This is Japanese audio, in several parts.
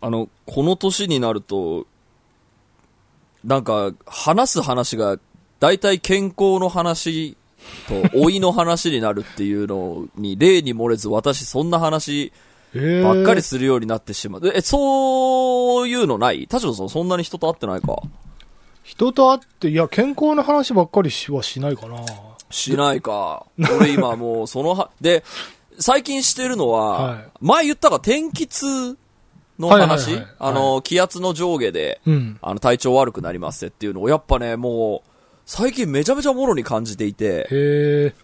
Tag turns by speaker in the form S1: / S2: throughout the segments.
S1: あの、この年になると、なんか、話す話が、大体健康の話と、老いの話になるっていうのに、例に漏れず、私、そんな話
S2: え
S1: ばっかりするようになってしまう。え、そういうのない？田代さん、そんなに人と会ってないか？
S2: 人と会って、いや、健康の話ばっかりしはしないかな。
S1: しないか。俺今もう、そのは、で、最近してるのは、
S2: はい
S1: 前言ったが天気痛の
S2: はいはい
S1: 話、
S2: はい。
S1: あの、気圧の上下で、
S2: うん。
S1: あの、体調悪くなりますっていうのを、やっぱね、もう、最近めちゃめちゃもろに感じていて。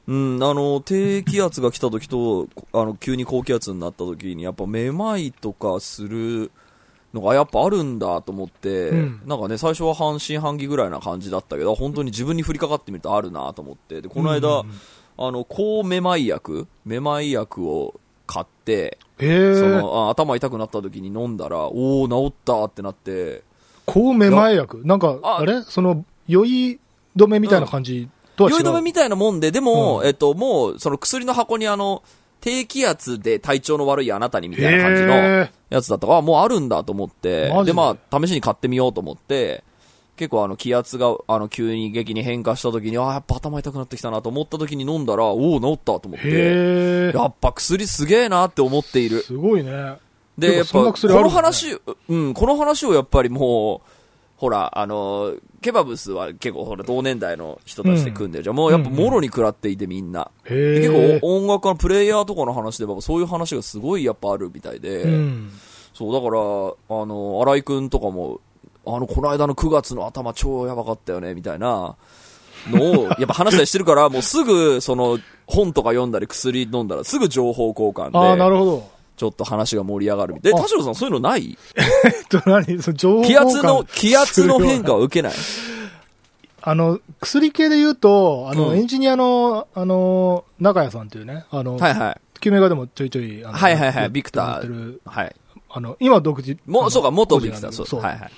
S1: うん、あの、低気圧が来た時と、あの、急に高気圧になった時に、やっぱめまいとかするのがやっぱあるんだと思って、
S2: うん。
S1: なんかね、最初は半信半疑ぐらいな感じだったけど、本当に自分に降りかかってみるとあるなと思って、で、この間、
S2: うんうんうん。
S1: あの、抗めまい薬めまい薬を買って、
S2: へえ。
S1: その、あ頭痛くなった時に飲んだら、おお治ったってなって、
S2: 抗めまい薬なんか、
S1: あ
S2: あれ？その、酔い止めみたいな感じとは違う？
S1: 酔い止めみたいなもんで、でも、
S2: うん。
S1: えっと、もう、その薬の箱にあの、低気圧で体調の悪いあなたにみたいな感じの
S2: へ
S1: やつだったから、あもうあるんだと思って。
S2: マ、ジで？
S1: で、まあ、試しに買ってみようと思って、結構あの、気圧が、あの、急に激に変化した時に、あやっぱ頭痛くなってきたなと思った時に飲んだら、おお治ったと思って。やっぱ薬すげえなって思っている。
S2: すごいね。
S1: で、やっぱ、この話、うん、この話をやっぱりもう、ほら、あの、ケバブスは結構ほら、同年代の人たちで組んでるじゃん。もうやっぱ、もろに食らっていてみんな。結構音楽のプレイヤーとかの話でもそういう話がすごいやっぱあるみたいで、
S2: うん。
S1: そう、だから、あの、荒井くんとかも、あの、この間の9月の頭超やばかったよね、みたいなのを、やっぱ話したりしてるから、もうすぐ、その、本とか読んだり薬飲んだらすぐ情報交換
S2: ああ、な
S1: で、
S2: るほど。
S1: ちょっと話が盛り上がるみたい田代さんそういうのない？
S2: えっと、何？その情報
S1: 気圧の、気圧の変化を受けない？
S2: あの、薬系で言うと、あの、
S1: うん
S2: エンジニアの、あの、中谷さんっていうね、あの、
S1: はいはい。
S2: 救命画でもちょいちょい、あの
S1: はいはいはい
S2: や
S1: ビクターはい。
S2: あの、今独自。あ
S1: もう、
S2: の
S1: そうか、元
S2: 個
S1: ビクター、そう。はいはい。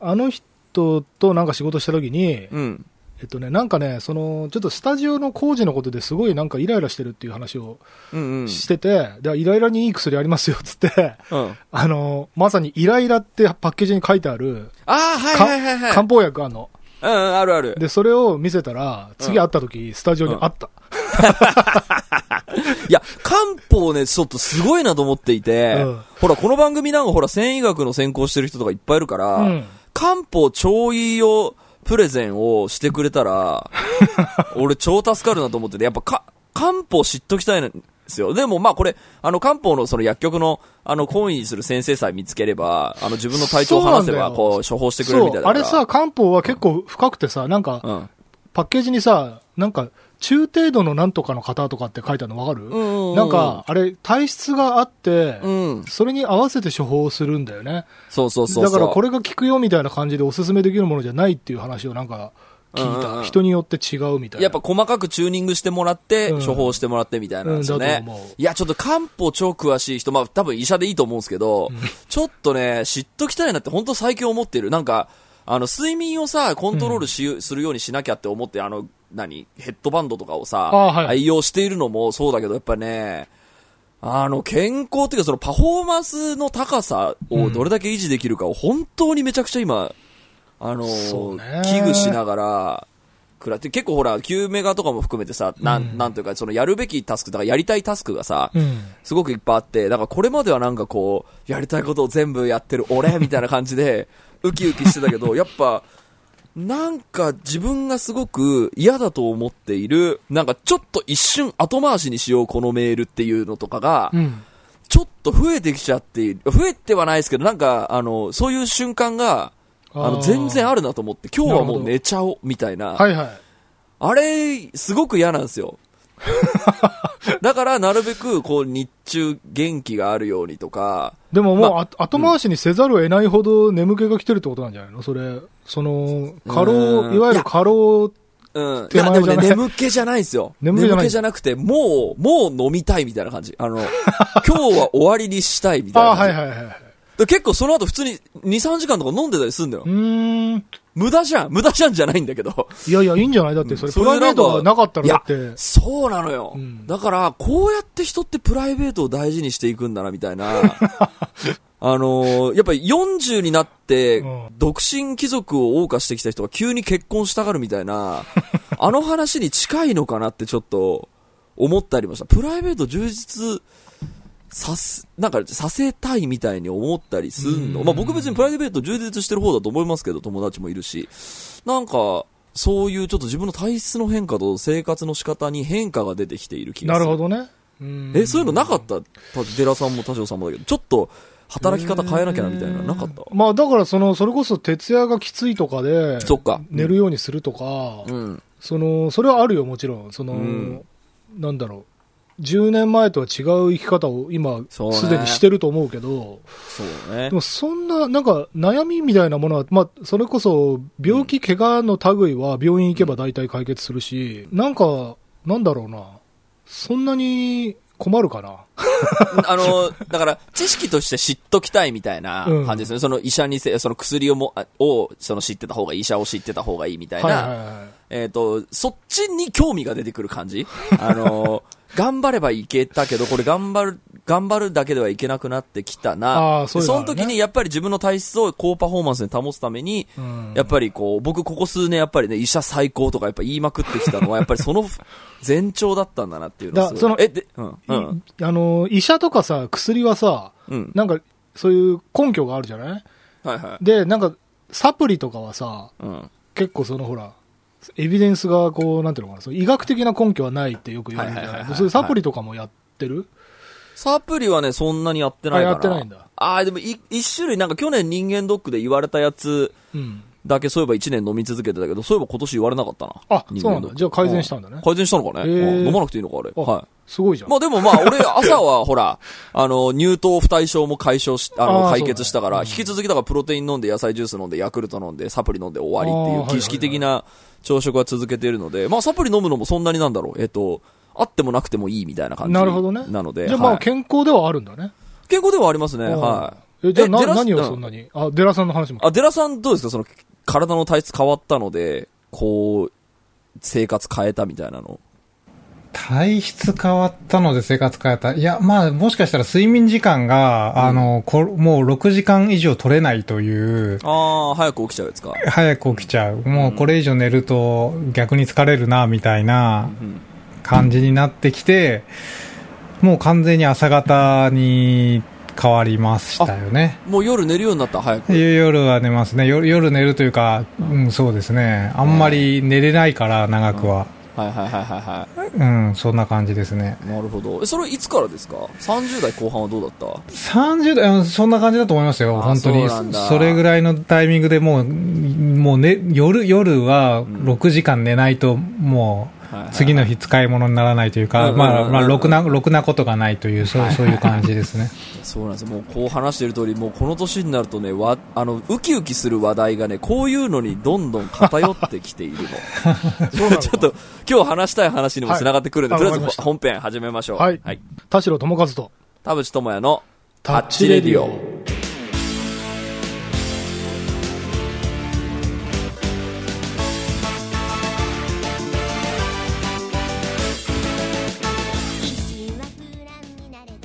S2: あの人となんか仕事した時に、
S1: うん。
S2: えっとね、なんかね、その、ちょっとスタジオの工事のことですごいなんかイライラしてるっていう話を
S1: うんうん。
S2: してて、で、イライラにいい薬ありますよ、つって、
S1: うん。
S2: あの、まさにイライラってパッケージに書いてある、
S1: ああ、はいはいはいはい。
S2: 漢方薬あんの。
S1: うんうん、あるある。
S2: で、それを見せたら、次会った時、スタジオにあった。
S1: いや、漢方ね、ちょっとすごいなと思っていて、
S2: うん
S1: ほら、この番組なんかほら、繊維学の専攻してる人とかいっぱいいるから、
S2: うん
S1: 漢方超いいよプレゼンをしてくれたら、俺超助かるなと思ってて、やっぱか、漢方知っときたいんですよ。でもまあこれ、あの漢方のその薬局の、あの、懇意する先生さえ見つければ、あの自分の体調を話せば、こう、処方してくれるみたいだから。
S2: あれさ、漢方は結構深くてさ、なんか、
S1: うん。
S2: パッケージにさ、なんか、中程度のなんとかの方とかって書いてあるのわかる、
S1: うんうん
S2: なんか、あれ、体質があって、
S1: うん。
S2: それに合わせて処方するんだよね。
S1: そうそうそう。
S2: だからこれが効くよみたいな感じでおすすめできるものじゃないっていう話をなんか聞いた。
S1: うんうんうん
S2: 人によって違うみたいな。
S1: やっぱ細かくチューニングしてもらって、
S2: うん
S1: 処方してもらってみたいなんですよね
S2: うん。
S1: いや、ちょっと漢方超詳しい人、まあ多分医者でいいと思うんですけど、ちょっとね、知っときたいなって本当最近思ってる。なんか、あの、睡眠をさ、コントロールし、するようにしなきゃって思って、あの、何？ヘッドバンドとかをさ、
S2: あはい。
S1: 愛用しているのもそうだけど、やっぱね、あの、健康っていうか、そのパフォーマンスの高さをどれだけ維持できるかを本当にめちゃくちゃ今、あの危惧しながら、くらって、結構ほら、旧メガとかも含めてさ、なん、
S2: うん。
S1: なんというか、そのやるべきタスク、だからやりたいタスクがさ、
S2: うん。
S1: すごくいっぱいあって、だからこれまではなんかこう、やりたいことを全部やってる俺みたいな感じで、ウキウキしてたけど、やっぱ、なんか自分がすごく嫌だと思っている、なんかちょっと一瞬後回しにしようこのメールっていうのとかが
S2: う、ん。
S1: ちょっと増えてきちゃっている、増えてはないですけど、なんかあの、そういう瞬間が、あの、全然あ
S2: る。
S1: るなと思って、今日はもう寝ちゃおう、みたいな。
S2: はいはい。
S1: あれ、すごく嫌なんですよ。だから、なるべく、こう、日中元気があるようにとか、
S2: でももう、
S1: ま
S2: あ後回しにせざるを得ないほど眠気が来てるってことなんじゃないの？それ、その、過
S1: う
S2: 労、
S1: ん
S2: いわゆる過労、
S1: うん。いや、でもね、眠気じゃないんですよ。
S2: 眠気じゃない
S1: じゃなくて、もう、もう飲みたいみたいな感じ。あの、今日は終わりにしたいみたい
S2: ああ、
S1: な感じ。
S2: はいはいはいはい。
S1: で結構その後普通に2、3時間とか飲んでたりするんだよ
S2: う。ーん。
S1: 無駄じゃん無駄じゃんじゃないんだけど。
S2: いやいや、いいんじゃない？だって、それ、
S1: そ
S2: プライベートがなかったら、だって、
S1: そうなのよ。
S2: うん
S1: だから、こうやって人ってプライベートを大事にしていくんだな、みたいな。あのーやっぱり40になって
S2: うん、
S1: 独身貴族を謳歌してきた人が急に結婚したがるみたいな、あの話に近いのかなってちょっと思ったりもした。プライベート充実さす、なんかさせたいみたいに思ったりすんの？
S2: うん
S1: まあ僕別にプライベート充実してる方だと思いますけど、友達もいるし。なんか、そういうちょっと自分の体質の変化と生活の仕方に変化が出てきている気がする。
S2: なるほどね。うん
S1: え、そういうのなかった？た寺さんも田代さんもだけど、ちょっと働き方変えなきゃなみたいな、なかった？
S2: まあだからその、それこそ徹夜がきついとかで、
S1: そっか。
S2: 寝るようにするとか、
S1: うん。
S2: その、それはあるよ、もちろん。その、
S1: うん
S2: なんだろう。10年前とは違う生き方を今、すでにしてると思うけど、
S1: そうね
S2: で。もそんな、なんか悩みみたいなものは、まあ、それこそ病気、怪我の類は病院行けば大体解決するし、なんか、なんだろうな。そんなに困るかな？
S1: あの、だから、知識として知っときたいみたいな
S2: うん
S1: 感じですね。その医者にせ、その薬をも、あを、その知ってた方がいい、医者を知ってた方がいいみたいな、
S2: はいはいはい。
S1: えっ、と、そっちに興味が出てくる感じあの、頑張ればいけたけど、これ頑張る、頑張るだけではいけなくなってきたな。
S2: あーそうね
S1: その時にやっぱり自分の体質を高パフォーマンスに保つために、
S2: うん
S1: やっぱりこう、僕ここ数年やっぱりね、医者最高とかやっぱ言いまくってきたのは、やっぱりその前兆だったんだなっていうのは
S2: その
S1: え、で、うん、うん、
S2: いあの、医者とかさ、薬はさ、
S1: うん。
S2: なんか、そういう根拠があるじゃない？
S1: はいはい。
S2: で、なんか、サプリとかはさ、
S1: うん。
S2: 結構そのほら、エビデンスがこう、なんていうのかな、その医学的な根拠はないってよく言われるじゃ
S1: はいはいはいはい
S2: ないそういうサプリとかもやってる、
S1: サプリはね、そんなにやってないかな。
S2: あやってないんだ。
S1: ああ、でもい、一種類、なんか去年人間ドックで言われたやつ
S2: うん。
S1: だけそういえば1年飲み続けてたけど、そういえば今年言われなかったな。
S2: あ、そうなんだ。じゃあ改善したんだね。
S1: 改善したのかね、飲まなくていいのか、あれ。
S2: あ
S1: は
S2: すごいじゃん。
S1: い。まあでもまあ、俺、朝はほら、あの、乳糖不対症も解消し、あの、解決したから、引き続きだからプロテイン飲んで、野菜ジュース飲んで、ヤクルト飲んで、サプリ飲んで終わりっていう、儀式的な朝食は続けているので、まあサプリ飲むのもそんなになんだろう、えっと、あってもなくてもいいみたいな感じ。
S2: なるほどね
S1: なので、
S2: じゃあまあ
S1: はい
S2: 健康ではあるんだね。
S1: 健康ではありますね、はい。
S2: え、じゃあ何を
S1: うん
S2: そんなに、あ、デラさんの話も。
S1: あ、デラさんどうですか？その、体の体質変わったので、こう、生活変えたみたいなの。
S3: 体質変わったので生活変えた。いや、まあ、もしかしたら睡眠時間が、あの、こもう6時間以上取れないという、
S1: ああ、早く起きちゃうやつか。
S3: 早く起きちゃう。もうこれ以上寝ると逆に疲れるな、みたいな
S1: うん。
S3: 感じになってきて、もう完全に朝方に変わりましたよね。
S1: もう夜寝るようになった、早く。
S3: 夜は寝ますね。夜夜寝るというか、うん、そうですね。あんまり寝れないから、長くは。
S1: はいはいはいはいは
S3: うん、そんな感じですね。
S1: い。なるほど。え、それいつからですか ?30 代後半はどうだった
S3: ？30代、うんそんな感じだと思いますよ、
S1: あ
S3: 本当に。
S1: そ
S3: れぐらいのタイミングでもう、もうね、夜、夜は6時間寝ないと、もう、次の日使い物にならないというか、
S1: うん
S3: まあ、まあ、ろくな、ろくなことがないという、そう、そういう感じですね。
S1: そうなんですよ。もうこう話してる通り、もうこの年になるとね、わ、あの、ウキウキする話題がね、こういうのにどんどん偏ってきているの。ちょっと、今日話したい話にも繋がってくるんで、
S2: はい
S1: とりあえず本編始めましょう。
S2: はい
S1: はい。
S2: 田代智和と、
S1: 田淵智也の
S2: タッチレディオ。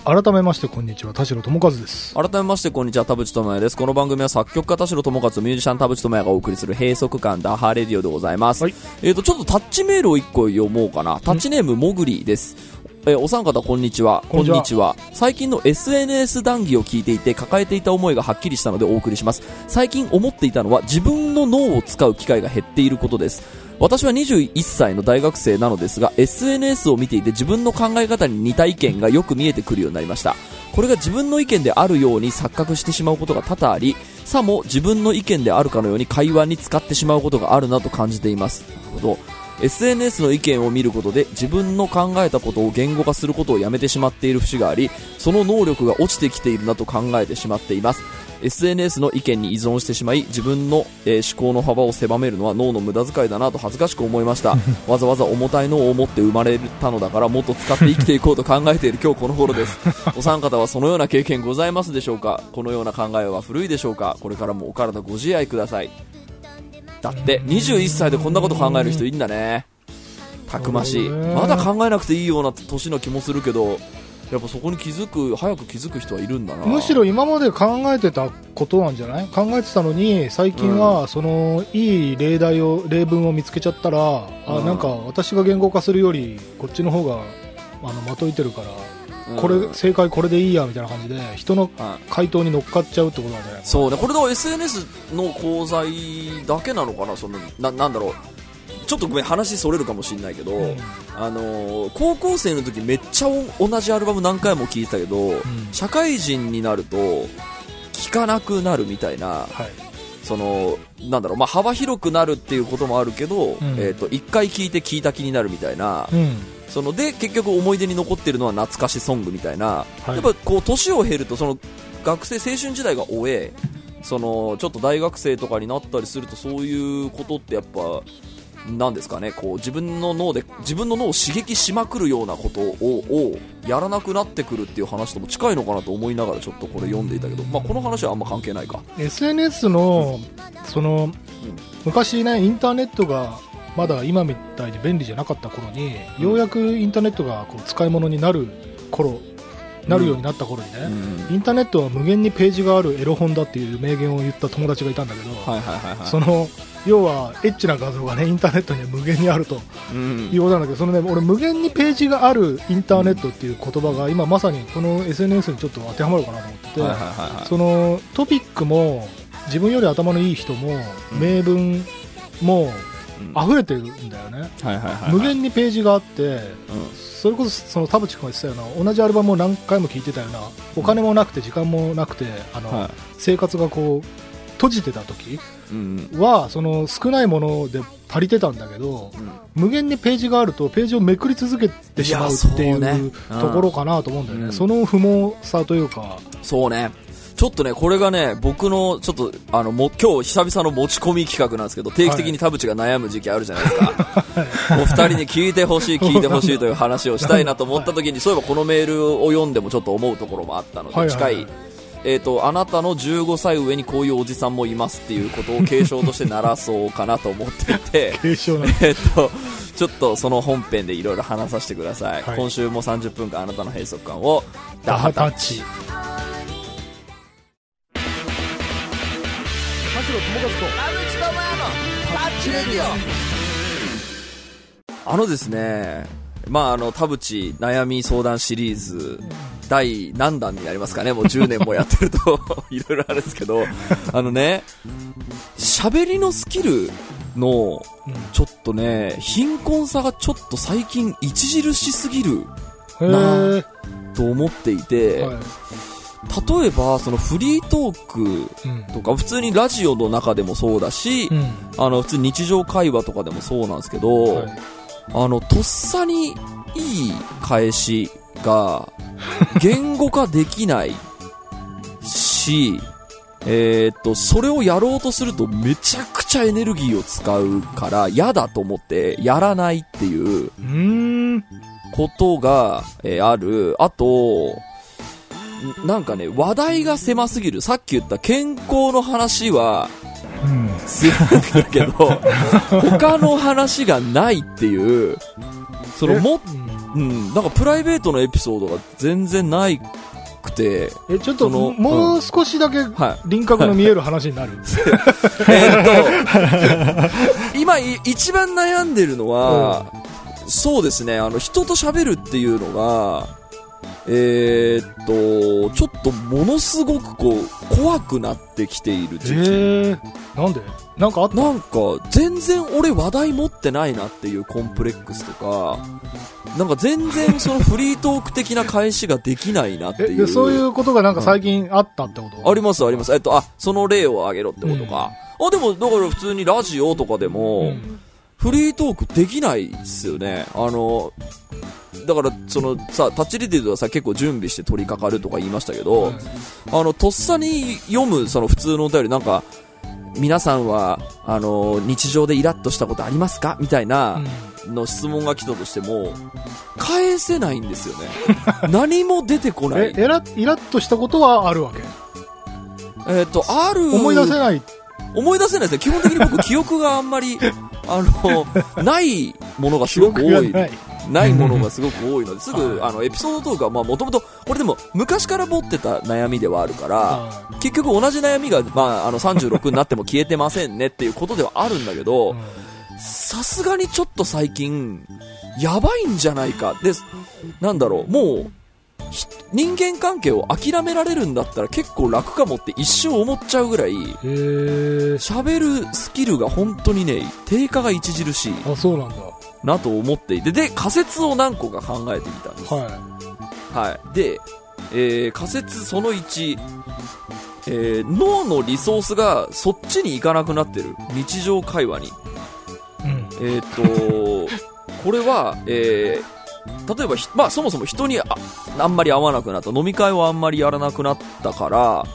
S2: 改めまして、こんにちは。田代智和です。
S1: 改めまして、こんにちは、田淵智也です。この番組は作曲家田代智和とミュージシャン田淵智也がお送りする閉塞感ダハーレディオでございます。
S2: はい
S1: えっ、と、ちょっとタッチメールを一個読もうかな。タッチネーム、もぐりです。えーお三方、こんにちは。
S2: こんにちは
S1: 最近の SNS 談義を聞いていて、抱えていた思いがはっきりしたのでお送りします。最近思っていたのは、自分の脳を使う機会が減っていることです。私は21歳の大学生なのですが、SNS を見ていて自分の考え方に似た意見がよく見えてくるようになりました。これが自分の意見であるように錯覚してしまうことが多々あり、さも自分の意見であるかのように会話に使ってしまうことがあるなと感じています。なるほど。SNS の意見を見ることで自分の考えたことを言語化することをやめてしまっている節があり、その能力が落ちてきているなと考えてしまっています。SNS の意見に依存してしまい自分の、えー思考の幅を狭めるのは脳の無駄遣いだなと恥ずかしく思いました。わざわざ重たい脳を持って生まれたのだからもっと使って生きていこうと考えている今日この頃です。お三方はそのような経験ございますでしょうか？このような考えは古いでしょうか？これからもお体ご自愛くださいだって。21歳でこんなこと考える人いるんだね。たくましい。まだ考えなくていいような年の気もするけどやっぱそこに気づく早く気づく人はいるんだな。
S2: むしろ今まで考えてたことなんじゃない？考えてたのに最近はそのいい例題を例文を見つけちゃったら、あ
S1: うん。
S2: なんか私が言語化するよりこっちの方があのまといてるから、
S1: うん
S2: これ正解これでいいやみたいな感じで人の
S1: はい。
S2: 回答に乗っかっちゃうってことなんじゃない
S1: そうね。これだから SNS の講座だけなのかな？そのななんだろう。ちょっとごめん話それるかもしれないけど、
S2: うん。
S1: あのー高校生の時めっちゃお同じアルバム何回も聴いてたけど、
S2: ん。
S1: 社会人になると聴かなくなるみたいな
S2: はい
S1: そのなんだろう、まあ、幅広くなるっていうこともあるけど、
S2: ん。
S1: えー、と1回聴いて聴いた気になるみたいな、
S2: うん。
S1: そので結局思い出に残ってるのは懐かしソングみたいな、
S2: はい。
S1: やっぱこう年を経るとその学生青春時代が終えそのちょっと大学生とかになったりするとそういうことってやっぱなんですかねこう自分の脳で自分の脳を刺激しまくるようなことををやらなくなってくるっていう話とも近いのかなと思いながらちょっとこれ読んでいたけど、まあ、この話はあんま関係ないか。
S2: SNS のその昔ねインターネットがまだ今みたいに便利じゃなかった頃にようやくインターネットがこう使い物になる頃なるようになった頃にね、
S1: うん。
S2: インターネットは無限にページがあるエロ本だっていう名言を言った友達がいたんだけど、
S1: はいはいはいはい。
S2: その要はエッチな画像がねインターネットには無限にあると
S1: うん。
S2: いうことなんだけどそのね俺無限にページがあるインターネットっていう言葉が今まさにこの SNS にちょっと当てはまるかなと思ってて、
S1: はい
S2: そのトピックも自分より頭のいい人も、
S1: うん。
S2: 名文も
S1: うん。
S2: 溢れてるんだよね、無限にページがあって
S1: うん。
S2: それこそその田淵君が言ってたような同じアルバムを何回も聴いてたようなお金もなくて時間もなくてあの、
S1: はい。
S2: 生活がこう閉じてた時
S1: うん。
S2: はその少ないもので足りてたんだけど
S1: うん。
S2: 無限にページがあるとページをめくり続けてしまうってい
S1: う
S2: ところかなと思うんだよね、
S1: うん。
S2: その不毛さというか。
S1: そうね。ちょっとね、これがね、僕の、ちょっと、あの、も、今日久々の持ち込み企画なんですけど、定期的に田淵が悩む時期あるじゃないですか。お二人に聞いてほしい、聞いてほしいという話をしたいなと思った時に、そういえばこのメールを読んでもちょっと思うところもあったので、
S2: はいはいはい。
S1: 近い。えっ、と、あなたの15歳上にこういうおじさんもいますっていうことを継承として鳴らそうかなと思っていて、
S2: 継承なん
S1: えっと、ちょっとその本編でいろいろ話させてください。
S2: はい。
S1: 今週も30分間あなたの閉塞感を、
S2: ダハタッチ。田代友和と
S1: あのですね、まあ、あの、田淵悩み相談シリーズ、第何弾になりますかね、もう10年もやってると、いろいろあるんですけど、あのね、喋りのスキルの、ちょっとね、貧困さがちょっと最近著しすぎる
S2: へ
S1: な
S2: え、
S1: と思っていて、
S2: はい。
S1: 例えば、そのフリートーク
S2: うん。
S1: とか、普通にラジオの中でもそうだし、
S2: うん。
S1: あの、普通に日常会話とかでもそうなんですけど、
S2: はい。
S1: あの、とっさにいい返しが言語化できないし、えーっと、それをやろうとするとめちゃくちゃエネルギーを使うから嫌だと思ってやらないっていうことが、えーある。あと、んなんかね、話題が狭すぎる。さっき言った健康の話は、
S3: うん。
S1: 強くるけど、他の話がないっていう、その
S2: え？
S1: も、
S2: うん
S1: うん、なんかプライベートのエピソードが全然ないくて、
S2: えちょっともう少しだけ
S1: はい。
S2: 輪郭の見える話になる、
S1: えーっと、今い一番悩んでるのは、そうですね、あの、人と喋るっていうのが、えーっと、ちょっとものすごくこう、怖くなってきている時期。
S2: えー、なんで？なんかあった？
S1: なんか、全然俺話題持ってないなっていうコンプレックスとか、なんか全然そのフリートーク的な返しができないなって
S2: え
S1: いう。
S2: でそういうことがなんか最近あったってこと、
S1: ありますあります。えっと、あ、その例を挙げろってことか。あ、でも、だから普通にラジオとかでも、
S2: うん
S1: フリートークできないっすよね。あの、だから、そのさ、タッチリティではさ、結構準備して取り掛かるとか言いましたけど、あの、とっさに読む、その普通のお便り、なんか、皆さんは、あの、日常でイラッとしたことありますか？みたいな、の質問が来たとしても、返せないんですよね。何も出てこない。
S2: ええらイラッとしたことはあるわけ？
S1: えっ、と、ある、
S2: 思い出せない？
S1: 思い出せないですね。基本的に僕、記憶があんまり、あの、ないものがすごく多い。
S2: ない
S1: ものがすごく多いのですぐあのエピソードトークはもともとこれでも昔から持ってた悩みではあるから
S2: は
S1: 結局同じ悩みが、まあ、あの36になっても消えてませんねっていうことではあるんだけど、
S2: うん
S1: さすがにちょっと最近、やばいんじゃないか。で、なんだろう、もう、ひ人間関係を諦められるんだったら結構楽かもって一瞬思っちゃうぐらい。喋るスキルが本当にね、低下が著しい
S2: あ、そうなんだ。
S1: なと思っていて、で、仮説を何個か考えてみたんです。
S2: は
S1: はい。で、えー仮説その1、えー脳のリソースがそっちに行かなくなってる。日常会話に。
S2: い。うん。
S1: えーっと、これは、えー例えばひ、まあそもそも人にああんまり会わなくなった、飲み会をあんまりやらなくなったから、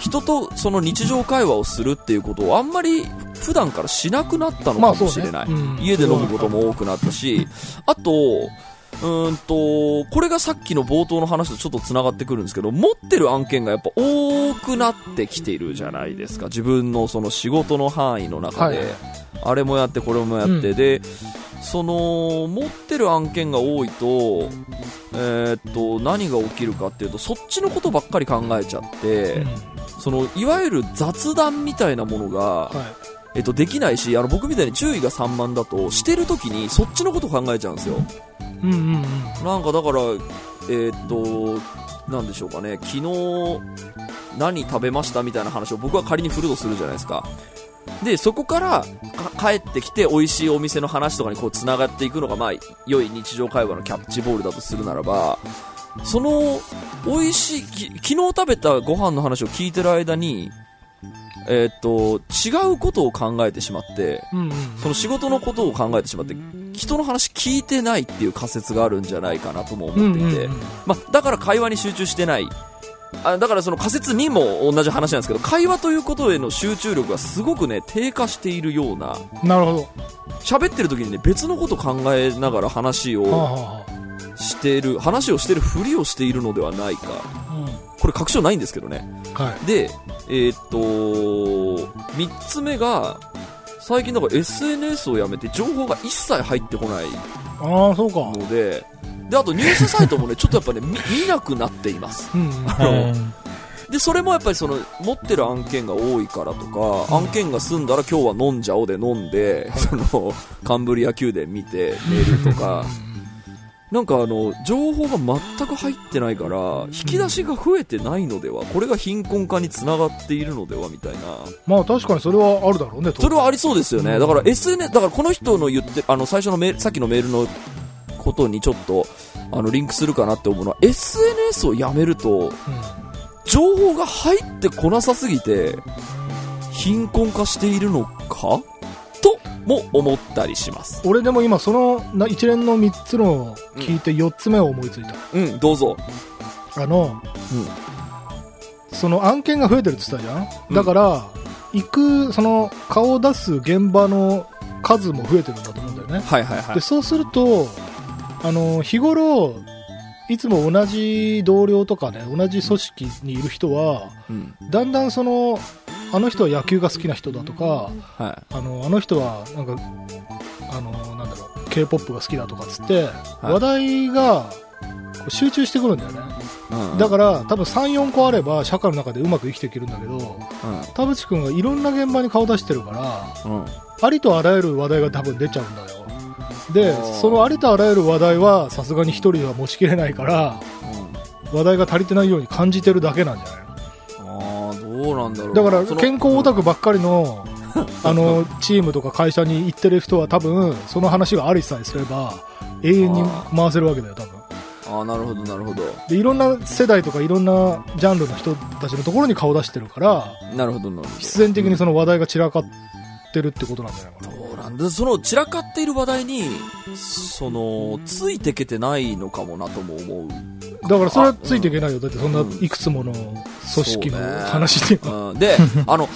S1: 人とその日常会話をするっていうことをあんまり普段からしなくなったの
S2: まあ
S1: かもしれない。
S2: そうねうん
S1: 家で飲むことも多くなったし、あと、うーんと、これがさっきの冒頭の話とちょっと繋がってくるんですけど、持ってる案件がやっぱ多くなってきているじゃないですか。自分のその仕事の範囲の中で。
S2: はい
S1: あれもやってこれもやって、
S2: うん
S1: でその持ってる案件が多いと,、えーっと何が起きるかっていうとそっちのことばっかり考えちゃって、
S2: うん
S1: そのいわゆる雑談みたいなものが、
S2: は
S1: えっと、できないしあの僕みたいに注意が散漫だとしてる時にそっちのこと考えちゃうんですよ
S2: い。うんうんうん。
S1: なんかだからえーっとなんでしょうかね昨日何食べましたみたいな話を僕は仮に振るとするじゃないですかでそこからか帰ってきて美味しいお店の話とかにこう繋がっていくのがまあ良い日常会話のキャッチボールだとするならばその美味しいき昨日食べたご飯の話を聞いてる間にえーっと違うことを考えてしまって
S2: うんうん。
S1: その仕事のことを考えてしまって人の話聞いてないっていう仮説があるんじゃないかなとも思っていて、
S2: うんうんうん
S1: まあ、だから会話に集中してないあだからその仮説にも同じ話なんですけど会話ということへの集中力がすごくね低下しているような
S2: なるほ
S1: 喋ってる時にね別のこと考えながら話
S2: ど。はあ
S1: を
S2: は
S1: している話をしているふりをしているのではないか
S2: あはあ。
S1: これ確証ないんですけどね
S2: うん。はい。
S1: でえーっと3つ目が最近だから SNS をやめて情報が一切入ってこない
S2: ああ、そうか。
S1: ので、で、あとニュースサイトもね、ちょっとやっぱね、見見なくなっています。
S2: うんうん。
S1: あので、それもやっぱりその、持ってる案件が多いからとか、案件が済んだら今日は飲んじゃおうで飲んで、その、カンブリア宮殿見て寝るとか、なんかあの、情報が全く入ってないから、引き出しが増えてないのでは、これが貧困化につながっているのではみたいな。
S2: まあ確かにそれはあるだろうね。
S1: それはありそうですよね。
S2: うん
S1: だから SNS、だからこの人の言って、あの、最初のメール、さっきのメールのことにちょっと、あの、リンクするかなって思うのは、SNS をやめると、
S2: うん
S1: 情報が入ってこなさすぎて、貧困化しているのか？とも思ったりします。
S2: 俺でも今そのな一連の3つの聞いて4つ目を思いついた。
S1: うん、どうぞ。
S2: あの、
S1: うん
S2: その案件が増えてるって言ったじゃん、
S1: うん？
S2: だから、行く、その顔を出す現場の数も増えてるんだと思うんだよね。
S1: はいはいはい
S2: で、。そうすると、あの、日頃、いつも同じ同僚とかね、同じ組織にいる人は、
S1: うん。
S2: だんだんその、あの人は野球が好きな人だとか、
S1: は
S2: あの、あの人は、なんか、あの、なんだろう、K-POP が好きだとかっつって、
S1: はい
S2: 話題が集中してくるんだよね。
S1: い。うん
S2: だから、多分3、4個あれば、社会の中でうまく生きていけるんだけど、
S1: う
S2: 田淵くんがいろんな現場に顔出してるから、
S1: ん。うん。
S2: ありとあらゆる話題が多分出ちゃうんだよ。でそのありとあらゆる話題は、さすがに一人では持ちきれないから、話題が足りてないように感じてるだけなんじゃない
S1: うなんだろう。
S2: だから健康オタクばっかりのあの チームとか会社に行ってる人は多分その話がありさえすれば永遠に回せるわけだよ多分
S1: ああ、なるほど、なるほど。
S2: でいろんな世代とかいろんなジャンルの人たちのところに顔出してるから
S1: なるほど、なるほど。
S2: 必然的にその話題が散らかってるってことなんじゃないかな、
S1: そうなんだ。その散らかっている話題に、その、ついてけてないのかもなとも思う。
S2: だからそれはついていけないよ。だってそんな
S1: うん
S2: いくつもの組織の話で、
S1: うん、で、あの、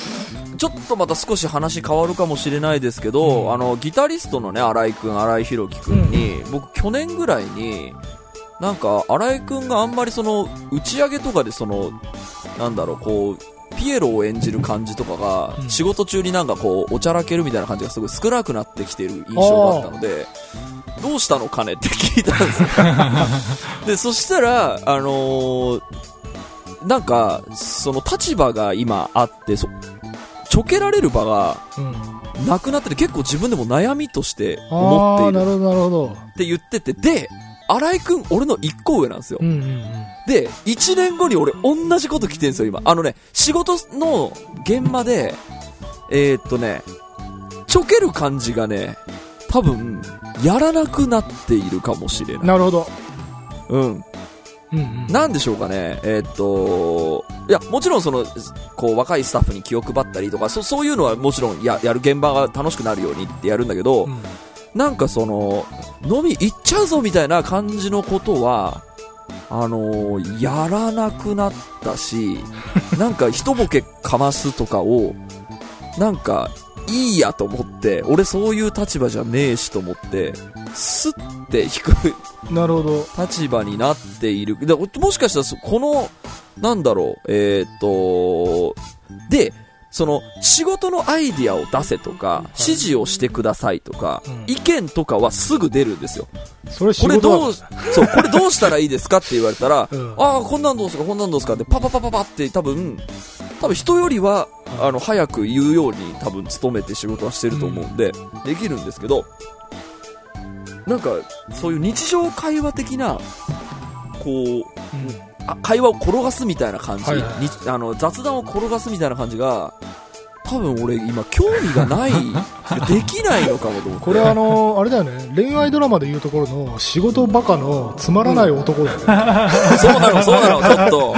S1: ちょっとまた少し話変わるかもしれないですけど、
S2: うん。
S1: あの、ギタリストのね、新井くん、新井宏樹くんに、僕去年ぐらいに、なんか、新井くんがあんまりその、打ち上げとかでその、なんだろう、こう、ピエロを演じる感じとかが、
S2: うん。
S1: 仕事中になんかこう、おちゃらけるみたいな感じがすごい少なくなってきている印象があったので、どうしたの金って聞いたんですよ。で、そしたら、あのーなんか、その立場が今あって、そ、ちょけられる場が
S2: うん。
S1: なくなってて結構自分でも悩みとして思っている
S2: なるほど、なるほど。
S1: って言ってて、で、荒井くん、俺の一個上なんですよ
S2: う。んうんうん。
S1: で、1年後に俺同じこと来てんすよ、今。あのね、仕事の現場で、えー、っとね、ちょける感じがね、多分、やらなくなっているかもしれない。
S2: なるほど。
S1: うん。
S2: うんうん。
S1: なんでしょうかね、えーっと、いや、もちろんその、こう、若いスタッフに気を配ったりとか、そそういうのはもちろんや、やる現場が楽しくなるようにってやるんだけど、
S2: うん
S1: なんかその、飲み行っちゃうぞみたいな感じのことは、あのーやらなくなったし、なんか一ボケかますとかを、なんか、いいやと思って、俺そういう立場じゃねえしと思って、スッて引く
S2: なるほど。
S1: 立場になっている。だもしかしたらそ、この、なんだろう、えーっと、で、その、仕事のアイディアを出せとか、指示をしてくださいとか、
S2: うん。
S1: 意見とかはすぐ出るんですよ。
S2: それ仕
S1: これどう、そう、これどうしたらいいですかって言われたら、
S2: うん。
S1: ああ、こんなんどうすか、こんなんどうすかって、パパパパパって多分、多分人よりは、あの、早く言うように多分努めて仕事はしてると思うんで、できるんですけど、なんか、そういう日常会話的な、こう、会話を転がすみたいな感じ、
S2: はいはいはい
S1: にあの雑談を転がすみたいな感じが、多分俺今興味がない、できないのかもと思って。
S2: これあのあれだよね、恋愛ドラマでいうところの仕事バカのつまらない男だよね。
S1: そうなの、そうなの、ちょっと。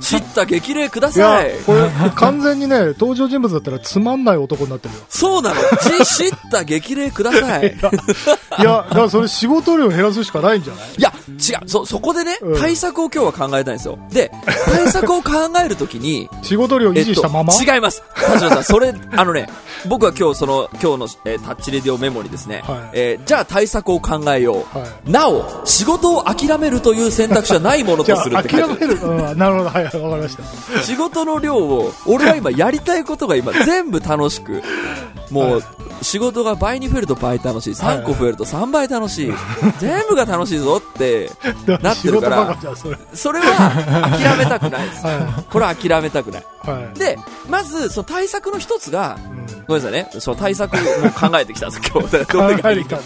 S1: 知った激励くだ
S2: いや
S1: さい。、
S2: これ完全にね、登場人物だったらつまんない男になってるよ。
S1: そうなの。じ、知った激励ください。
S2: いや、だからそれ仕事量減らすしかないんじゃない？
S1: いや、違う。そ、そこでね
S2: うん、
S1: 対策を今日は考えたいんですよ。で、対策を考えるときに、
S2: 仕事量維持したまま、
S1: えっと、違います。田代さん、それ、あのね、僕は今日その、今日の、えータッチレディオメモにですね、
S2: はい
S1: えーじゃあ対策を考えよう。
S2: はい
S1: なお、仕事を諦めるという選択肢はないものとする
S2: あ
S1: って書いてある。
S2: 諦める。うん、なるほど、はい、わかりました。
S1: 仕事の量を、俺は今やりたいことが今 全部楽しく、もう、仕事が倍に増えると倍楽しい、3個増えると3倍楽しい、全部が楽しいぞってなってるから
S2: それ。
S1: は諦めたくないです。
S2: は
S1: これは諦めたくない。で、まず、その対策の一つが、
S2: うん
S1: ごめんなさいね、その対策も考えてきたんです、今日。ど
S2: んだ。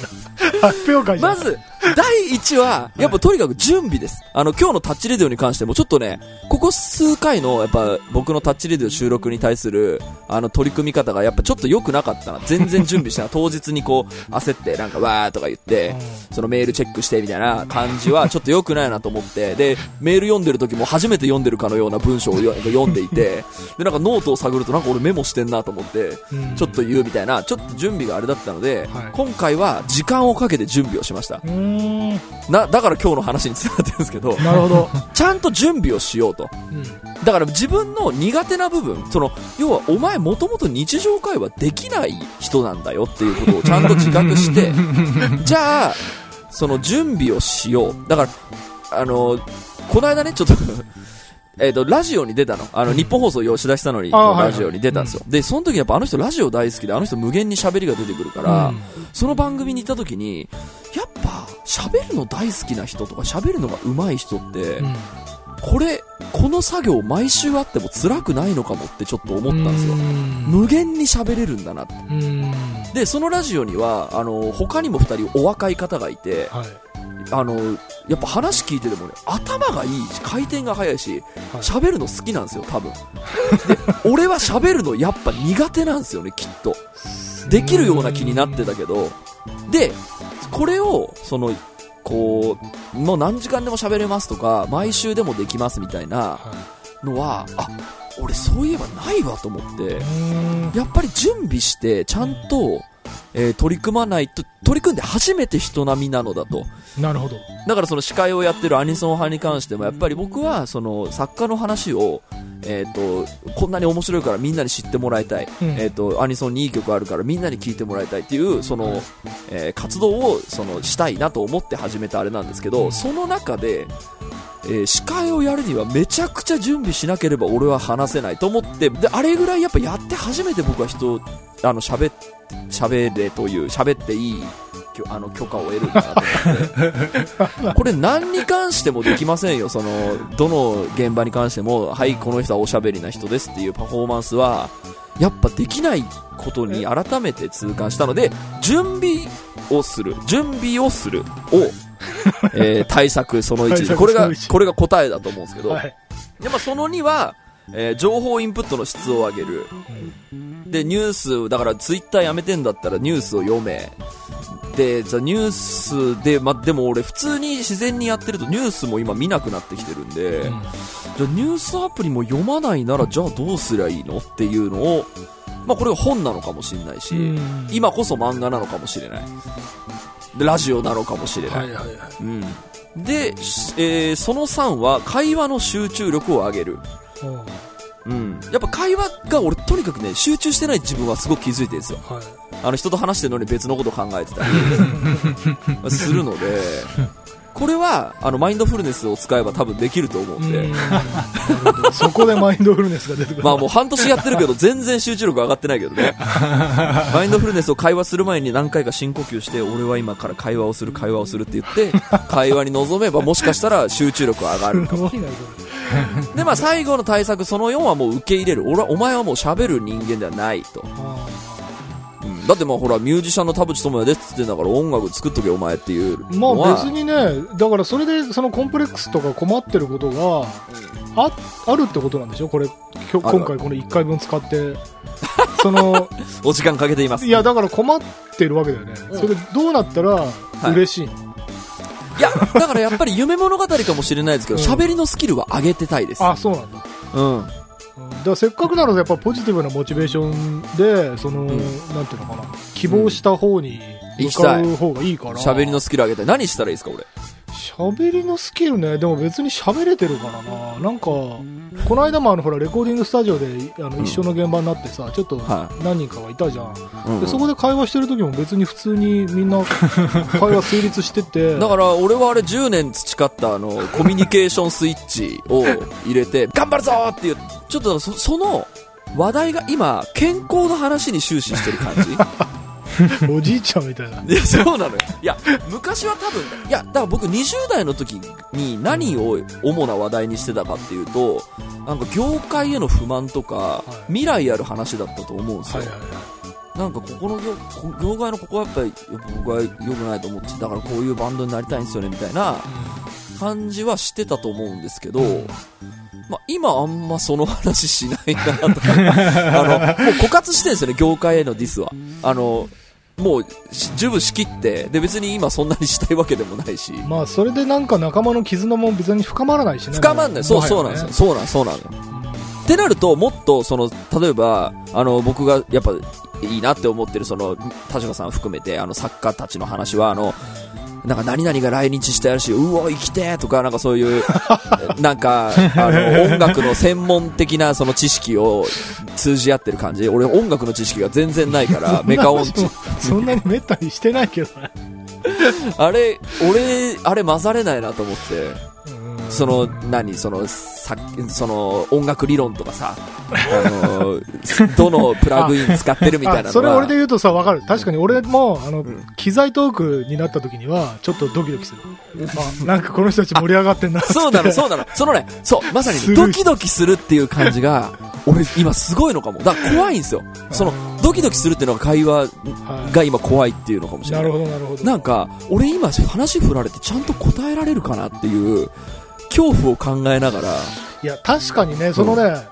S2: 発表会。
S1: まず、第一は、やっぱとにかく準備です。あの、今日のタッチレディオに関しても、ちょっとね、ここ数回の、やっぱ、僕のタッチレディオ収録に対する、あの、取り組み方が、やっぱちょっと良くなかったな。全然準備してない。当日にこう、焦って、なんか、わーとか言って、そのメールチェックしてみたいな感じは、ちょっと良くないなと思って、で、メール読んでる時も初めて読んでるかのような文章をよ読んでいて、で、なんかノートを探ると、なんか俺メモしてんなと思って、
S2: うん
S1: ちょっと言うみたいな、ちょっと準備があれだったので、
S2: はい
S1: 今回は時間をかけて準備をしました。
S2: うーん。
S1: な、だから今日の話につながってるんですけど、
S2: なるほど。
S1: ちゃんと準備をしようと。
S2: うん。
S1: だから自分の苦手な部分、その、要はお前もともと日常会話できない人なんだよっていうことをちゃんと自覚して、じゃあ、その準備をしよう。だから、あの、この間ね、ちょっと えっと、ラジオに出たの。あの、日本放送吉田久典のラジオに出たんですよ。で、その時やっぱあの人ラジオ大好きで、あの人無限に喋りが出てくるから、
S2: うん
S1: その番組に行った時に、やっぱ喋るの大好きな人とか喋るのが上手い人って、
S2: うん
S1: これ、この作業毎週あっても辛くないのかもってちょっと思ったんですよ
S2: う。ん
S1: 無限に喋れるんだなって。
S2: うん。
S1: で、そのラジオには、あの、他にも二人お若い方がいて、
S2: はい。
S1: あの、やっぱ話聞いててもね、頭がいいし、回転が速いし、
S2: はい
S1: 喋るの好きなんですよ、多分。で、俺は喋るのやっぱ苦手なんですよね、きっと。できるような気になってたけど、で、これを、その、こう、もう何時間でも喋れますとか、毎週でもできますみたいな
S2: は
S1: のは、あ、俺そういえばないわと思ってやっぱり準備して、ちゃんと、えー取り組まないと、取り組んで初めて人並みなのだと。
S2: なるほど。
S1: だからその司会をやってるアニソン派に関しても、やっぱり僕はその作家の話を、えっ、と、こんなに面白いからみんなに知ってもらいたい。
S2: うん
S1: えっ、と、アニソンにいい曲あるからみんなに聴いてもらいたいっていう、その、えー活動を、その、したいなと思って始めたあれなんですけど、その中で、えー司会をやるにはめちゃくちゃ準備しなければ俺は話せないと思って、で、あれぐらいやっぱやって初めて僕は人、あの、喋っ、喋れという、喋っていいあの許可を得るんだと思って。これ何に関してもできませんよ。そのどの現場に関してもはいこの人はおしゃべりな人ですっていうパフォーマンスはやっぱできないことに改めて痛感したので準備をする。準備をするを、え？ー対策その1
S2: 対策
S1: これがこれが答えだと思うんですけど、
S2: はい。
S1: でまあ、その2は、えー情報インプットの質を上げる。で、ニュース、だからツイッターやめてんだったらニュースを読め。で、じゃあニュースで、まあ、でも俺普通に自然にやってるとニュースも今見なくなってきてるんで、じゃあニュースアプリも読まないならじゃあどうすりゃいいの？っていうのを、まあこれが本なのかもしれないし、
S2: うん
S1: 今こそ漫画なのかもしれない。で、ラジオなのかもしれない。
S2: はいはいはい。
S1: うん。で、しえーその3は会話の集中力を上げる。
S2: うん
S1: うん。やっぱ会話が俺とにかくね、集中してない自分はすごく気づいてるんですよ。
S2: はい。
S1: あの人と話してるのに別のこと考えてたり するので、これは、あの、マインドフルネスを使えば多分できると思うんで、
S2: うんそこでマインドフルネスが出てくる。
S1: まあもう半年やってるけど全然集中力上がってないけどね。マインドフルネスを会話する前に何回か深呼吸して、俺は今から会話をする、会話をするって言って、会話に臨めばもしかしたら集中力上がる
S2: すごいな、そ
S1: で、まあ最後の対策、その4はもう受け入れる。俺は、お前はもう喋る人間ではないと。だってまあほら、ミュージシャンの田淵智也ですって言ってんだから音楽作っとけお前っていう
S2: ーま。あ別にね、だからそれでそのコンプレックスとか困ってることがああるってことなんでしょ？これ、今回この1回分使って。その、
S1: お時間かけています。
S2: いやだから困ってるわけだよね。
S1: うん
S2: それでどうなったら嬉しいの、
S1: いや、だからやっぱり夢物語かもしれないですけど、
S2: うん
S1: 喋りのスキルは上げてたいです。
S2: あ、そうなんだ。
S1: うん。
S2: うんだせっかくなのでやっぱポジティブなモチベーションでその、
S1: ん。
S2: なんていうのかな。希望した方に向かう方がいいから、
S1: 喋りのスキル上げて何したらいいですか、俺？
S2: 喋りのスキルね。でも別に喋れてるからな。なんかこの間もあのほらレコーディングスタジオであの
S1: うん。
S2: 一緒の現場になってさちょっと
S1: は
S2: 何人かがいたじゃん、
S1: うん
S2: でそこで会話してる時も別に普通にみんな 会話成立してて。
S1: だから俺はあれ10年培ったあのコミュニケーションスイッチを入れて頑張るぞーっていうちょっとそその話題が今健康の話に終始してる感じ
S2: おじいちゃんみたいな。い
S1: やそうなのよ。いや昔は多分いやだから僕20代の時に何を主な話題にしてたかっていうとなんか業界への不満とか、
S2: い。
S1: 未来ある話だったと思うんですよ、
S2: はいはいはい。
S1: なんかここの業こ業界のここはやっぱり僕は良くないと思ってだからこういうバンドになりたいんですよねみたいな感じはしてたと思うんですけど、まあ、今あんまその話しないなと あのもう枯渇してるんですよね業界へのディスは。あのもうし十分仕切ってで別に今そんなにしたいわけでもないし。
S2: まあそれでなんか仲間の絆も別に深まらないしね。
S1: 深まんないそうそうなんですよ。そうなんそうなのよ。ってなると、もっと、その、例えば、あの、僕が、やっぱ、いいなって思ってる、その、田島さん含めて、あの、作家たちの話は、あの、なんか、何々が来日してやるし、うお、生きてとか、なんかそういう、なんか、あの、音楽の専門的な、その知識を通じ合ってる感じ。俺、音楽の知識が全然ないから、メカ音痴。
S2: そんなにめったにしてないけどね
S1: あれ、俺、あれ混ざれないなと思って。
S2: うん
S1: その、何、その、さその、音楽理論とかさ、あの、どのプラグイン使ってるみたいな
S2: それ俺で言うとさ、わかる。確かに俺も、あの、
S1: ん
S2: 機材トークになった時には、ちょっとドキドキする。あ、なんかこの人たち盛り上がってんな。
S1: そうなの、そうなの。そのね、そう、まさにドキドキするっていう感じが、俺今すごいのかも。だから怖いんですよ。その、ドキドキするっていうのが会話
S2: はい
S1: が今怖いっていうのかもしれな。
S2: ないるほど、なるほど。
S1: なんか、俺今話振られてちゃんと答えられるかなっていう、恐怖を考えながら、
S2: いや、確かにね、そのね、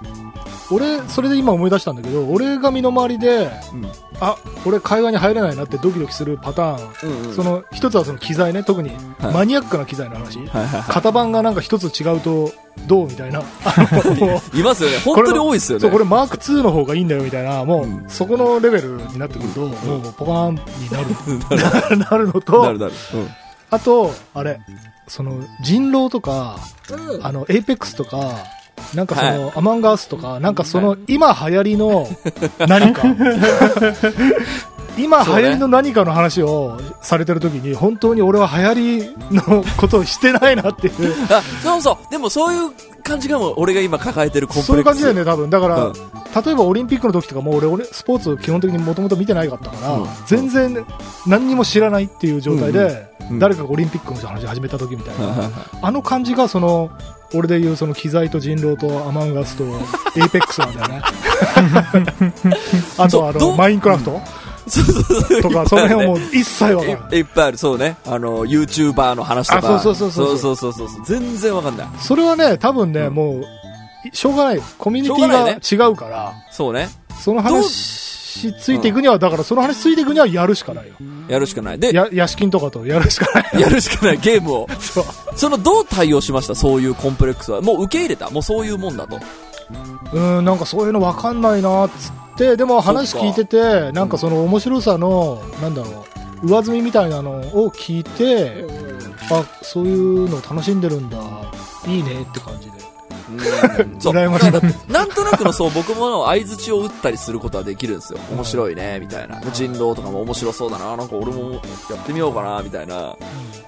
S2: 俺、それで今思い出したんだけど、俺が身の回りで、
S1: うん
S2: あ、俺会話に入れないなってドキドキするパターン。
S1: うんうん
S2: その、一つはその機材ね、特に
S1: はい
S2: マニアックな機材の話。
S1: はいはいは
S2: 型番がなんか一つ違うとどうみたいな。
S1: い。いますよね。本当に多いですよね。
S2: そう、これマーク2の方がいいんだよみたいな、もう、
S1: うん
S2: そこのレベルになってくると、もうポカーンになる、なるのと、
S1: なるなる。
S2: あと、あれ、その、人狼とか、あの、エイペックスとか、なんかその、 Among Us とか、なんかその、今流行りの 何か、今流行りの何かの話をされてる時に、本当に俺は流行りのことをしてないなっていう。
S1: あそうそう。でもそういう感じがもう俺が今抱えてるコンプレックス。
S2: そういう感じだよね、多分。だから、
S1: うん
S2: 例えばオリンピックの時とかもう俺、俺スポーツ基本的にもともと見てないかったから、
S1: うん
S2: 全然何にも知らないっていう状態で、
S1: うん
S2: 誰かがオリンピックの話始めた時みたいな、あの感じがその、俺で言うその機材と人狼とアマンガスとエイペックスなんだよね。あとあの、マインクラフト？とか、その辺も 一切わかんない。
S1: いっぱいある、そうね。あの、YouTuber の話とか。
S2: そうそうそうそう。
S1: そうそうそう全然わかんない。
S2: それはね、多分ね、もう、しょうがない。コミュニティが違うから。
S1: そうね。
S2: その話ついていくには、だからその話ついていくにはやるしかないよ。
S1: やるしかない。で、
S2: や、屋敷とかとやるしかない。
S1: やるしかない、ゲームを。
S2: そ。
S1: その、どう対応しました？そういうコンプレックスは。もう受け入れた？もうそういうもんだと。
S2: うん、なんかそういうの分かんないなっつっでも話聞いてて、なんかその面白さの、なんだろう、上積みみたいなのを聞いて、あ、そういうの楽しんでるんだ、いいねって感じで。
S1: そう。
S2: 羨ましいな
S1: んとなくのそう、僕も相づちを打ったりすることはできるんですよ。面白いね、みたいな。人狼とかも面白そうだな、なんか俺もやってみようかな、みたいな。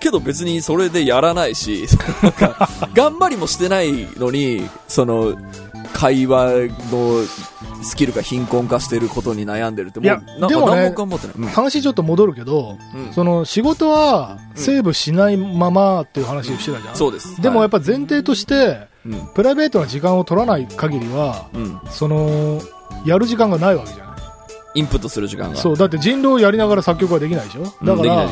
S1: けど別にそれでやらないし、頑張りもしてないのに、その、会話のスキルが貧困化してることに悩んでるって、も
S2: いや
S1: う、なんか
S2: でもね
S1: 何も頑張ってない。うん
S2: 話ちょっと戻るけど、
S1: うん
S2: その仕事はセーブしないままっていう話をしてたじゃん。
S1: そうです。
S2: でもやっ
S1: ぱ、
S2: ぱ前提として、
S1: うん。
S2: プライベートな時間を取らない限りは、
S1: うん。
S2: その、やる時間がないわけじゃない。
S1: インプットする時間が。
S2: そう、だって人狼をやりながら作曲はできないでしょ？
S1: うん
S2: だから、
S1: うん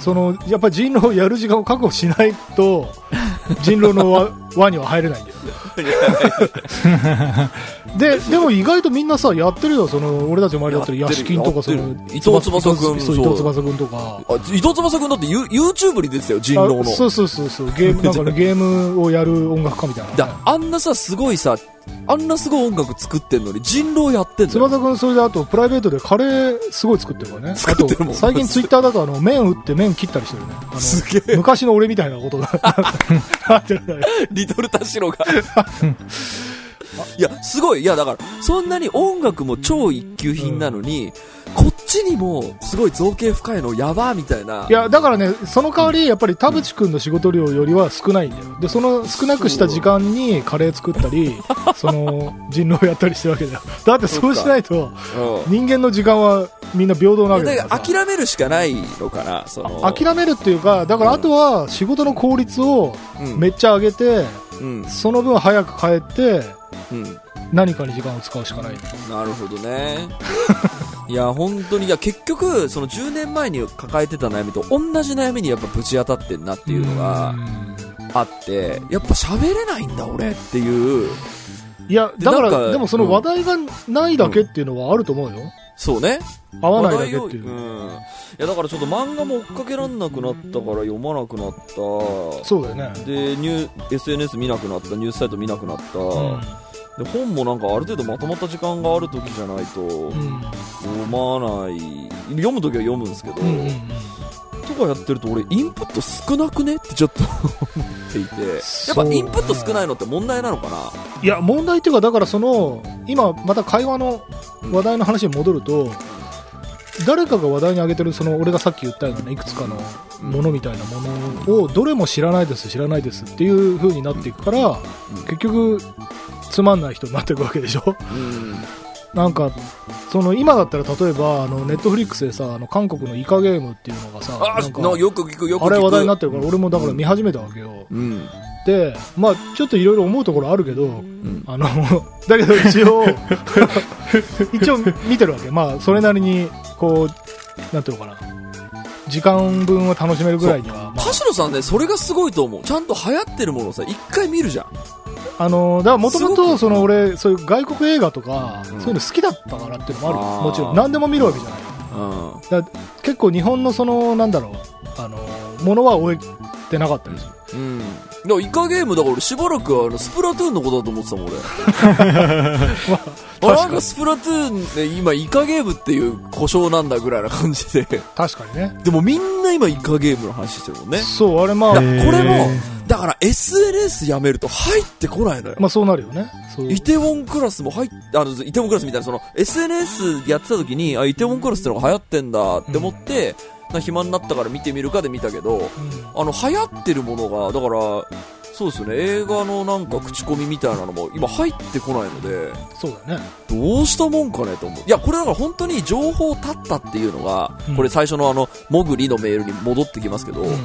S2: その、やっぱり人狼をやる時間を確保しないと、人狼の輪輪には入れないんだよ。で、でも意外とみんなさ、やってるよ、その、俺たちの周りだったら、屋敷とか、その
S1: 伊藤翼くん
S2: そう、伊藤翼くんとか。
S1: あ、伊藤翼くんだってユ YouTube に出てたよ、人狼の。
S2: あそうそうそうそう、ゲーム、なんかね、ゲームをやる音楽家みたいなのね、
S1: だあんなさ、すごいさ、あんなすごい音楽作ってんのに人狼やってんのよ。
S2: 翼くん、それであと、プライベートでカレーすごい作ってるからね。
S1: 作ってるもん
S2: あと、最近ツイッターだと、あの、麺打って麺切ったりしてるね。
S1: すげえ。
S2: 昔の俺みたいなことだ よ。
S1: リトルタシロが。いや、すごい。いや、だから、そんなに音楽も超一級品なのに、こっちにも、すごい造形深いのやばみたいな。
S2: いや、だからね、その代わり、やっぱり田淵くんの仕事量よりは少ないんだよ。で、その少なくした時間にカレー作ったり、その、人狼やったりしてるわけだよ。だってそうしないと、
S1: うん。
S2: 人間の時間はみんな平等なわけだ
S1: だから。諦めるしかないのかな、その。
S2: 諦めるっていうか、だからあとは仕事の効率を
S1: うん
S2: めっちゃ上げて、
S1: うん。
S2: その分早く帰って、
S1: うん。
S2: 何かに時間を使うしかない。
S1: なるほどね。いや、本当に、いや、結局、その10年前に抱えてた悩みと同じ悩みにやっぱぶち当たってんなっていうのがあって、やっぱ喋れないんだ、俺っていう。
S2: いや、
S1: で
S2: だから、でもその話題がないだけっていうのはあると思うよ。
S1: そうね。
S2: 合わないだけっていう。
S1: うん。いや、だからちょっと漫画も追っかけらんなくなったから読まなくなった。
S2: そうだよね。
S1: で、ニュー、SNS 見なくなった、ニュースサイト見なくなった。
S2: うん
S1: で、本もなんかある程度まとまった時間がある時じゃないと、
S2: うん
S1: 読まない。読む時は読むんですけど、
S2: うんうんうん。
S1: とかやってると俺インプット少なくねってちょっと 思っていてやっぱインプット少ないのって問題なのかな？い
S2: や、問題っていうか、だからその、今また会話の話題の話に戻ると、誰かが話題に挙げてる、その、俺がさっき言ったようなね、いくつかのものみたいなものを、どれも知らないです、知らないですっていう風になっていくから、結局、つまんない人になっていくわけでしょ？
S1: うん。
S2: なんか、その、今だったら例えば、あの、ネットフリックスでさ、あの、韓国のイカゲームっていうのがさ、
S1: あ
S2: なんか
S1: なよく聞くよく聞く。
S2: あれ話題になってるから、俺もだから見始めたわけよ。
S1: うん。
S2: で、まあちょっといろいろ思うところあるけど、
S1: ん。
S2: あの、だけど一応、一応見てるわけ。まあそれなりに、こう、なんていうのかな。時間分は楽しめるぐらいには、ま
S1: 田代さんねそれがすごいと思う。ちゃんと流行ってるものをさ一回見るじゃん
S2: あ、あの、だからもともと、その俺、そういう外国映画とか、
S1: うん。
S2: そういうの好きだったからっていうのもある。よ
S1: あー。
S2: もちろん。何でも見るわけじゃない。
S1: うん。
S2: だから結構日本のその、なんだろう、あの、ものは終えてなかったりする。
S1: うんだからイカゲームだから俺しばらくあのスプラトゥーンのことだと思ってたもん俺。
S2: まあ、
S1: あなん
S2: 確か
S1: スプラトゥーンで今イカゲームっていう故障なんだぐらいな感じで。
S2: 確かにね。
S1: でもみんな今イカゲームの話してるもんね。
S2: そう、あれまあ、
S1: これも
S3: へ
S1: だから SNS やめると入ってこないのよ。
S2: まあそう。なるよね。
S1: イテウォンクラスも入っあの、イテウォンクラスみたいな、その、SNS やってた時に、あ、イテウォンクラスってのが流行ってんだって思って、な暇になったから見てみるかで見たけど、
S2: うん。
S1: あの、流行ってるものが、だから、そうですよね。映画のなんか口コミみたいなのも今入ってこないので
S2: そうだね。
S1: どうしたもんかねと思う。いやこれだから本当に情報立ったっていうのが、
S2: うん。
S1: これ最初のあのモグリのメールに戻ってきますけど、
S2: うん。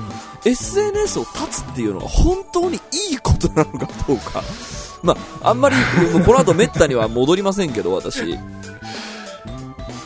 S1: SNS を立つっていうのが本当にいいことなのかどうか。まああんまりこの後めったには戻りませんけど私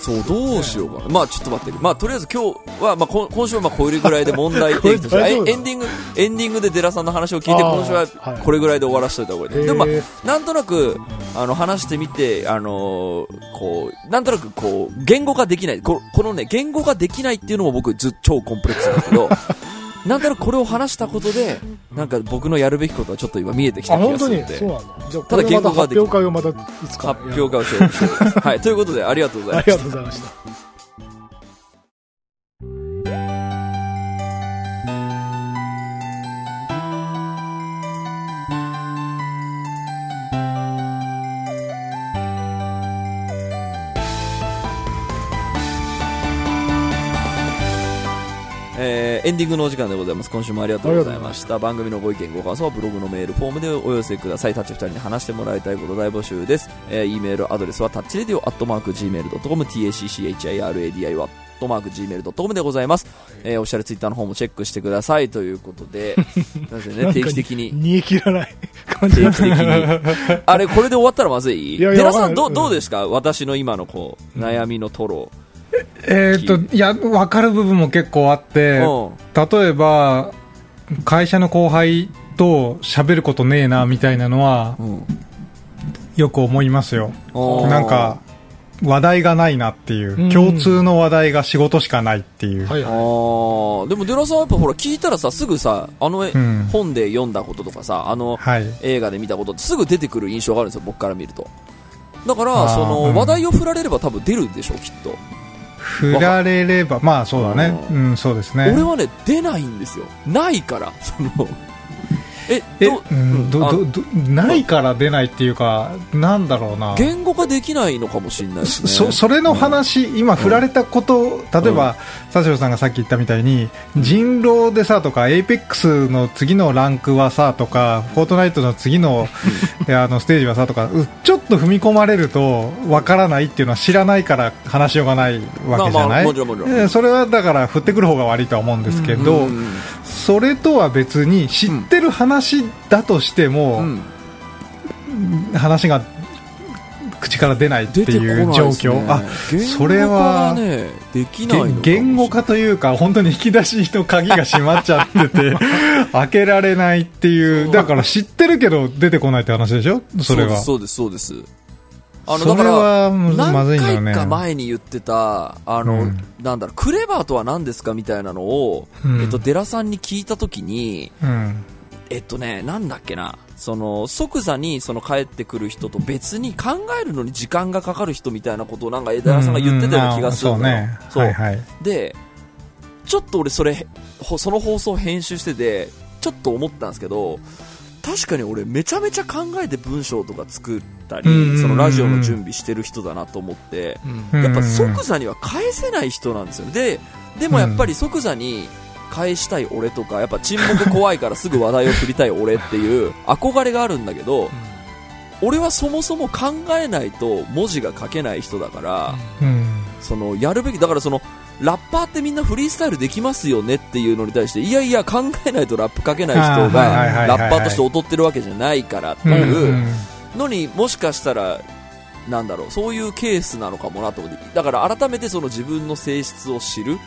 S1: そうどうしようかな。まあちょっと待って。まあとりあえず今日は、まあ、こ今週はまあこれぐらいで問題提起 としてエンディングエンディングでデラさんの話を聞いて今週は
S2: はい。
S1: これぐらいで終わらせておいた方がいい、
S2: へー
S1: でもまあなんとなくあの話してみてあのーこうなんとなくこう言語化できない。ここのね言語化できないっていうのも僕ずっ超コンプレックスなんですけど なんとなくこれを話したことでなんか僕のやるべきことはちょっと今見えてき
S2: あ、
S1: た気がするんで
S2: に？そうなんだ。
S1: ただ
S2: これまた
S1: 言語化でき
S2: 発表会をまたいつか。
S1: 発表会をしようはいということでありがとうございました
S2: ありがとうございました。
S1: えーエンディングのお時間でございます。今週もありがとうございました。番組のご意見、ご感想はブログのメールフォームでお寄せください。タッチ2人に話してもらいたいこと大募集です。えー、e メールアドレスはタッチレディオアットマーク Gmail.com、tacchiradio アットマーク Gmail.com でございます。えー、おしゃれツイッターの方もチェックしてくださいということで、なぜね、定期的に。
S2: 煮え切らない感じ
S1: 定期的に。あれ、これで終わったらまずい？
S2: い
S1: 寺さん、どどうですか？私の今のこう、悩みのトロ。
S3: えーっと、いや、わかる部分も結構あって、
S1: うん。
S3: 例えば、会社の後輩と喋ることねえな、みたいなのは、
S1: うん。
S3: よく思いますよ。なんか、話題がないなっていう、
S2: うん。
S3: 共通の話題が仕事しかないっていう。
S1: あ
S2: はい。は
S1: ー。でもデラさんはやっぱほら聞いたらさすぐさあの絵、
S3: うん。
S1: 本で読んだこととかさあの
S3: はい。
S1: 映画で見たことってすぐ出てくる印象があるんですよ僕から見ると。だからその、
S3: うん
S1: 話題を振られれば多分出るでしょきっと、
S3: 振られれば、まあそうだね。
S1: う
S3: うん、そうですね。
S1: 俺はね出ないんですよないからそのえ
S3: え、
S1: ど
S3: うん、ど、
S1: あ
S3: ど、ど、ないから出ないっていうか、なんだろうな。
S1: 言語化できないのかもしれないね。
S3: そそれの話、今振られたこと、例えば、佐藤さんがさっき言ったみたいに、人狼でさとか、エイペックスの次のランクはさとか、フォートナイトの次の あのステージはさとか、うちょっと踏み込まれると、わからないっていうのは知らないから話しようがないわけじゃ
S1: まあまあ
S3: ない
S1: もちろんもちろん。
S3: えそれはだから振ってくる方が悪いとは思うんですけど、
S1: うん
S3: それとは別に知ってる話だとしても、
S1: うん。
S3: 話が口から出ないっていう状
S1: ないですね。
S3: 況、あ
S1: 言
S3: それは言語化というか、本当に引き出しの鍵が閉まっちゃってて、開けられないっていう、だから知ってるけど出てこないって話でしょ、それは。
S1: そうですそうですあ
S3: それはむまずいんだよね
S1: 何回か前に言ってた、あの、
S3: うん
S1: なんだろう、クレバーとは何ですかみたいなのを、
S3: うん
S1: えっと、デラさんに聞いたときに、
S3: うん。
S1: えっとね、なんだっけな、その、即座にその帰ってくる人と別に考えるのに時間がかかる人みたいなことをなんかデラさんが言ってたような気がするのよ
S3: うんうんあ
S1: そ
S3: そううね。はいはい。
S1: で、ちょっと俺それ、ほその放送を編集してて、ちょっと思ったんですけど、確かに俺めちゃめちゃ考えて文章とか作ったり、
S3: うんうんうん
S1: そのラジオの準備してる人だなと思って、
S2: うん
S1: やっぱ
S3: うん
S1: 即座には返せない人なんですよ。で、でもやっぱり即座に返したい俺とか、やっぱ沈黙怖いからすぐ話題を振りたい俺っていう憧れがあるんだけど、俺はそもそも考えないと文字が書けない人だから、
S3: うん。
S1: そのやるべきだからそのラッパーってみんなフリースタイルできますよねっていうのに対していやいや考えないとラップ書けない人がラッパーとして踊ってるわけじゃないからって
S3: うん
S1: いうのにもしかしたらなんだろうそういうケースなのかもなと思ってだから改めてその自分の性質を知る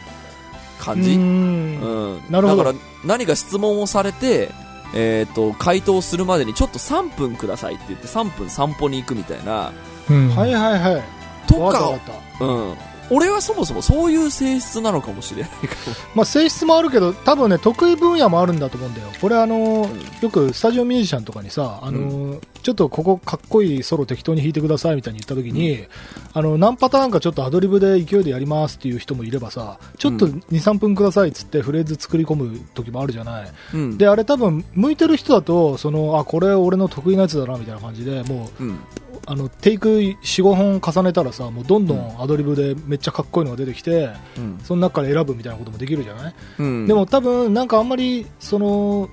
S1: 感じ、
S2: う
S1: うん。
S2: んなるほど。
S1: だから何か質問をされてえー、と回答するまでにちょっと3分くださいって言って3分散歩に行くみたいな。
S3: うん。
S2: はいはいはい。
S1: とか。うん、俺はそもそもそういう性質なのかもしれないかも。
S2: まあ、性質もあるけど、多分ね、得意分野もあるんだと思うんだよ。これあの、よくスタジオミュージシャンとかにさ、あの、ちょっとここかっこいいソロ適当に弾いてくださいみたいに言った時に、あの、何パターンかちょっとアドリブで勢いでやりますっていう人もいればさ、ちょっと
S1: うん。
S2: 2、3分くださいっつってフレーズ作り込む時もあるじゃない。
S1: うん。
S2: で、あれ多分、向いてる人だと、その、あ、これ俺の得意なやつだなみたいな感じで、もう、
S1: うん
S2: あの、テイク4、5本重ねたらさ、もうどんどんアドリブでめっちゃかっこいいのが出てきて、
S1: うん。
S2: その中から選ぶみたいなこともできるじゃない？
S1: うん。
S2: でも多分、なんかあんまり、その、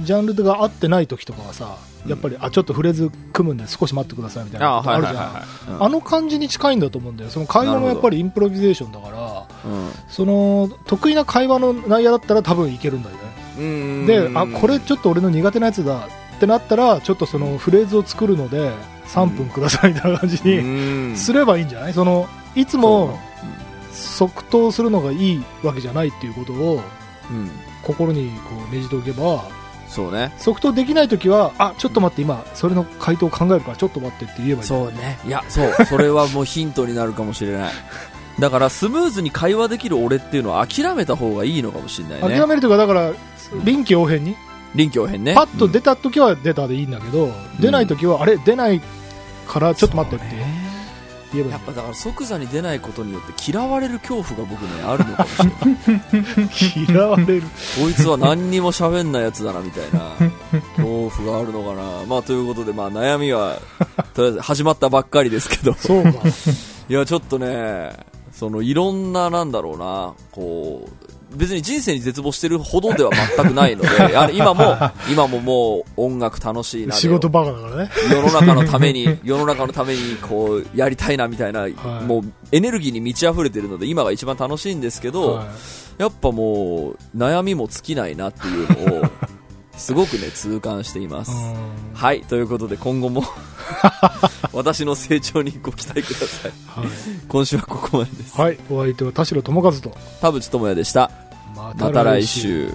S2: ジャンルが合ってない時とかはさ、やっぱり、あ、ちょっとフレーズ組むんで少し待ってくださいみたいな
S1: あ
S2: るじゃん。
S1: うん。
S2: あの感じに近いんだと思うんだよ。その会話もやっぱりインプロビゼーションだから、
S1: うん。
S2: その、得意な会話の内野だったら多分いけるんだよね。
S1: うん。
S2: で、あ、これちょっと俺の苦手なやつだってなったら、ちょっとそのフレーズを作るので、3分くださいみたいな感じに
S1: うん。
S2: すればいいんじゃない？その、いつも即答するのがいいわけじゃないっていうことを
S1: うん。
S2: 心にこうねじておけば、
S1: そうね。
S2: 即答できないときは、あ、ちょっと待って、今、それの回答を考えるから、ちょっと待ってって言えばいい。
S1: そうね。いやそう。それはもうヒントになるかもしれない。だからスムーズに会話できる俺っていうのは諦めた方がいいのかもしれないね。
S2: 諦めるというか、だから、臨機応変に、
S1: 臨機応変ね。
S2: パッと出たときは出たでいいんだけど、出ないときは、あれ、出ないから、ちょっと待ってって言えばいい
S1: やっ。ぱだから即座に出ないことによって嫌われる恐怖が僕ねあるのかもしれない
S2: 嫌われる。
S1: こいつは何にも喋んないやつだなみたいな恐怖があるのかなまあということでまあ悩みはとりあえず始まったばっかりですけど
S2: そうか。
S1: いやちょっとねそのいろんななんだろうなこう別に人生に絶望してるほどでは全くないので あれ今も今ももう音楽楽しいなで
S2: 仕事バカだからね。
S1: 世の中のために、世の中のためにこう、やりたいなみたいな、もうエネルギーに満ち溢れてるので、今が一番楽しいんですけど、
S2: はい
S1: やっぱもう、悩みも尽きないなっていうのを、すごくね、痛感しています。
S2: うん
S1: はい、ということで今後も、私の成長にご期待ください。
S2: はい
S1: 今週はここまでです。
S2: はい、お相手は田代智和と、
S1: 田淵智也でした。
S2: ま
S1: また来週。